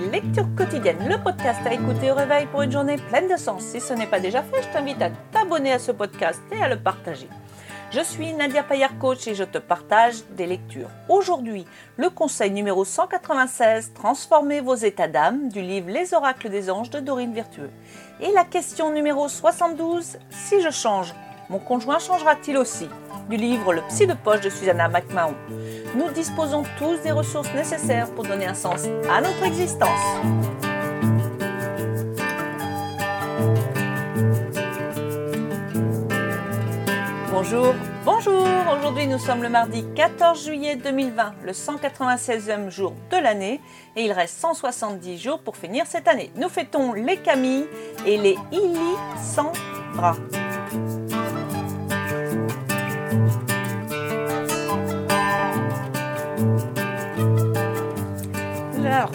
mes lectures quotidiennes, le podcast à écouter au réveil pour une journée pleine de sens. Si ce n'est pas déjà fait, je t'invite à t'abonner à ce podcast et à le partager. Je suis Nadia Payard Coach et je te partage des lectures. Aujourd'hui, le conseil numéro 196, Transformez vos états d'âme du livre Les oracles des anges de Dorine Virtueux. Et la question numéro 72, Si je change, mon conjoint changera-t-il aussi? Du livre Le psy de poche de Susanna McMahon. Nous disposons tous des ressources nécessaires pour donner un sens à notre existence. Bonjour, bonjour Aujourd'hui nous sommes le mardi 14 juillet 2020, le 196e jour de l'année et il reste 170 jours pour finir cette année. Nous fêtons les Camille et les Ili sans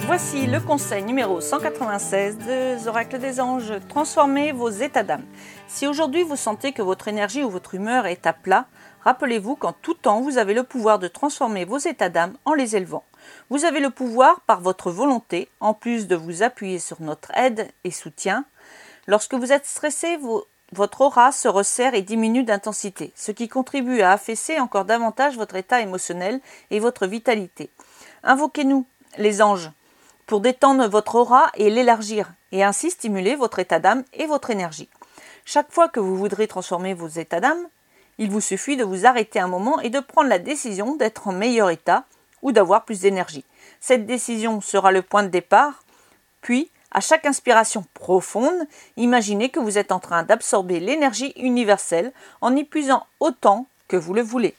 Voici le conseil numéro 196 des oracles des anges. Transformez vos états d'âme. Si aujourd'hui vous sentez que votre énergie ou votre humeur est à plat, rappelez-vous qu'en tout temps, vous avez le pouvoir de transformer vos états d'âme en les élevant. Vous avez le pouvoir, par votre volonté, en plus de vous appuyer sur notre aide et soutien. Lorsque vous êtes stressé, votre aura se resserre et diminue d'intensité, ce qui contribue à affaisser encore davantage votre état émotionnel et votre vitalité. Invoquez-nous les anges, pour détendre votre aura et l'élargir, et ainsi stimuler votre état d'âme et votre énergie. Chaque fois que vous voudrez transformer vos états d'âme, il vous suffit de vous arrêter un moment et de prendre la décision d'être en meilleur état ou d'avoir plus d'énergie. Cette décision sera le point de départ, puis, à chaque inspiration profonde, imaginez que vous êtes en train d'absorber l'énergie universelle en y puisant autant que vous le voulez.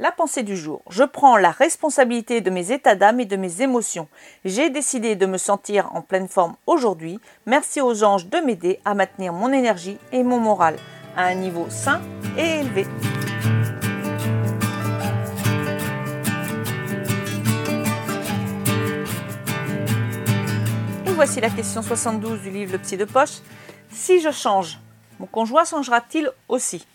La pensée du jour. Je prends la responsabilité de mes états d'âme et de mes émotions. J'ai décidé de me sentir en pleine forme aujourd'hui. Merci aux anges de m'aider à maintenir mon énergie et mon moral à un niveau sain et élevé. Et voici la question 72 du livre Le Psy de Poche. Si je change, mon conjoint changera-t-il aussi?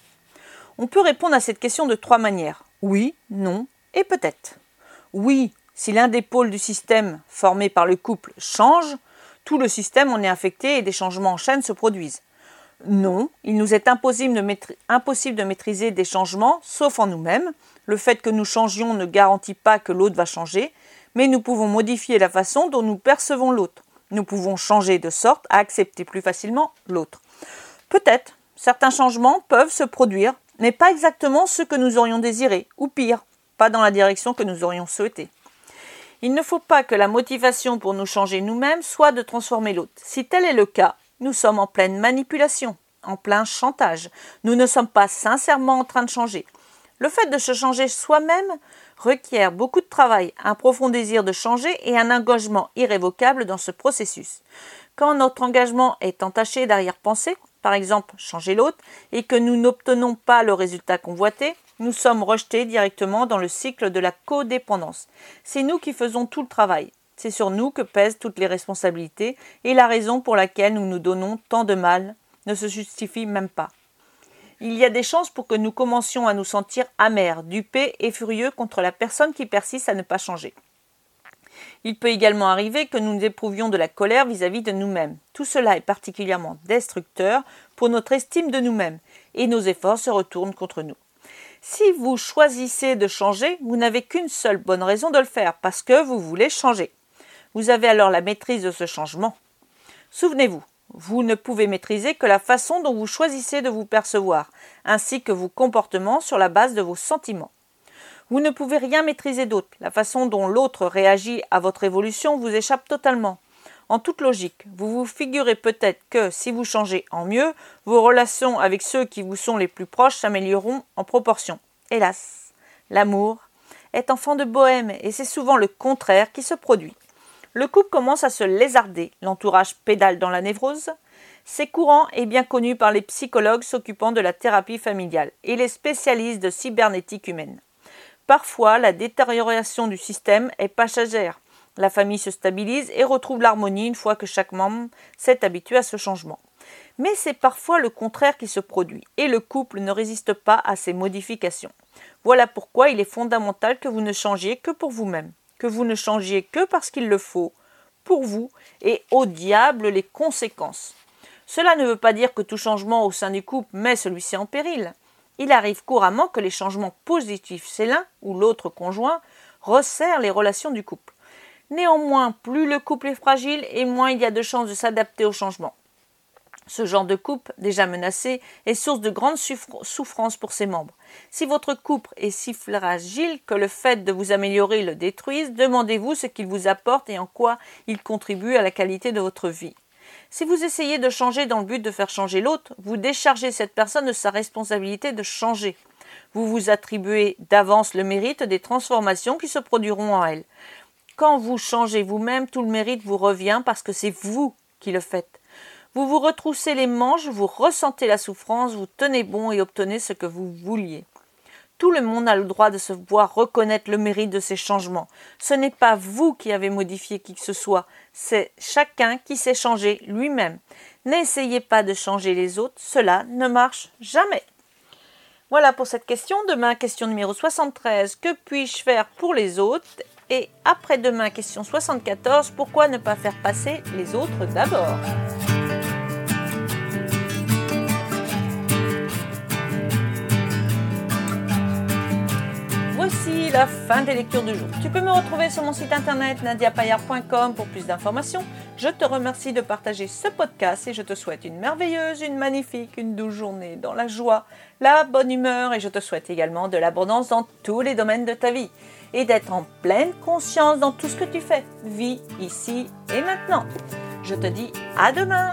On peut répondre à cette question de trois manières. Oui, non et peut-être. Oui, si l'un des pôles du système formé par le couple change, tout le système en est affecté et des changements en chaîne se produisent. Non, il nous est impossible de, maîtriser des changements, sauf en nous-mêmes. Le fait que nous changions ne garantit pas que l'autre va changer, mais nous pouvons modifier la façon dont nous percevons l'autre. Nous pouvons changer de sorte à accepter plus facilement l'autre. Peut-être, certains changements peuvent se produire n'est pas exactement ce que nous aurions désiré, ou pire, pas dans la direction que nous aurions souhaité. Il ne faut pas que la motivation pour nous changer nous-mêmes soit de transformer l'autre. Si tel est le cas, nous sommes en pleine manipulation, en plein chantage. Nous ne sommes pas sincèrement en train de changer. Le fait de se changer soi-même requiert beaucoup de travail, un profond désir de changer et un engagement irrévocable dans ce processus. Quand notre engagement est entaché d'arrière-pensée, par exemple changer l'autre, et que nous n'obtenons pas le résultat convoité, nous sommes rejetés directement dans le cycle de la codépendance. C'est nous qui faisons tout le travail. C'est sur nous que pèsent toutes les responsabilités et la raison pour laquelle nous nous donnons tant de mal ne se justifie même pas. Il y a des chances pour que nous commencions à nous sentir amers, dupés et furieux contre la personne qui persiste à ne pas changer. Il peut également arriver que nous éprouvions de la colère vis-à-vis de nous-mêmes. Tout cela est particulièrement destructeur pour notre estime de nous-mêmes et nos efforts se retournent contre nous. Si vous choisissez de changer, vous n'avez qu'une seule bonne raison de le faire, parce que vous voulez changer. Vous avez alors la maîtrise de ce changement. Souvenez-vous, vous ne pouvez maîtriser que la façon dont vous choisissez de vous percevoir, ainsi que vos comportements sur la base de vos sentiments. Vous ne pouvez rien maîtriser d'autre. La façon dont l'autre réagit à votre évolution vous échappe totalement. En toute logique, vous vous figurez peut-être que si vous changez en mieux, vos relations avec ceux qui vous sont les plus proches s'amélioreront en proportion. Hélas, l'amour est enfant de bohème et c'est souvent le contraire qui se produit. Le couple commence à se lézarder, l'entourage pédale dans la névrose. C'est courant et bien connu par les psychologues s'occupant de la thérapie familiale et les spécialistes de cybernétique humaine. Parfois, la détérioration du système est passagère. La famille se stabilise et retrouve l'harmonie une fois que chaque membre s'est habitué à ce changement. Mais c'est parfois le contraire qui se produit, et le couple ne résiste pas à ces modifications. Voilà pourquoi il est fondamental que vous ne changiez que pour vous-même, que vous ne changiez que parce qu'il le faut, pour vous et au diable les conséquences. Cela ne veut pas dire que tout changement au sein du couple met celui-ci en péril. Il arrive couramment que les changements positifs chez l'un ou l'autre conjoint resserrent les relations du couple. Néanmoins, plus le couple est fragile et moins il y a de chances de s'adapter au changement. Ce genre de couple, déjà menacé, est source de grandes souffrances pour ses membres. Si votre couple est si fragile que le fait de vous améliorer le détruise, demandez-vous ce qu'il vous apporte et en quoi il contribue à la qualité de votre vie. Si vous essayez de changer dans le but de faire changer l'autre, vous déchargez cette personne de sa responsabilité de changer. Vous vous attribuez d'avance le mérite des transformations qui se produiront en elle. Quand vous changez vous-même, tout le mérite vous revient parce que c'est vous qui le faites. Vous vous retroussez les manches, vous ressentez la souffrance, vous tenez bon et obtenez ce que vous vouliez. Tout le monde a le droit de se voir reconnaître le mérite de ces changements. Ce n'est pas vous qui avez modifié qui que ce soit, c'est chacun qui s'est changé lui-même. N'essayez pas de changer les autres, cela ne marche jamais. Voilà pour cette question. Demain, question numéro 73. Que puis-je faire pour les autres? Et après-demain, question 74. Pourquoi ne pas faire passer les autres d'abord? La fin des lectures du jour. Tu peux me retrouver sur mon site internet nadiapayard.com pour plus d'informations. Je te remercie de partager ce podcast et je te souhaite une merveilleuse, une magnifique, une douce journée dans la joie, la bonne humeur et je te souhaite également de l'abondance dans tous les domaines de ta vie et d'être en pleine conscience dans tout ce que tu fais. Vis ici et maintenant. Je te dis à demain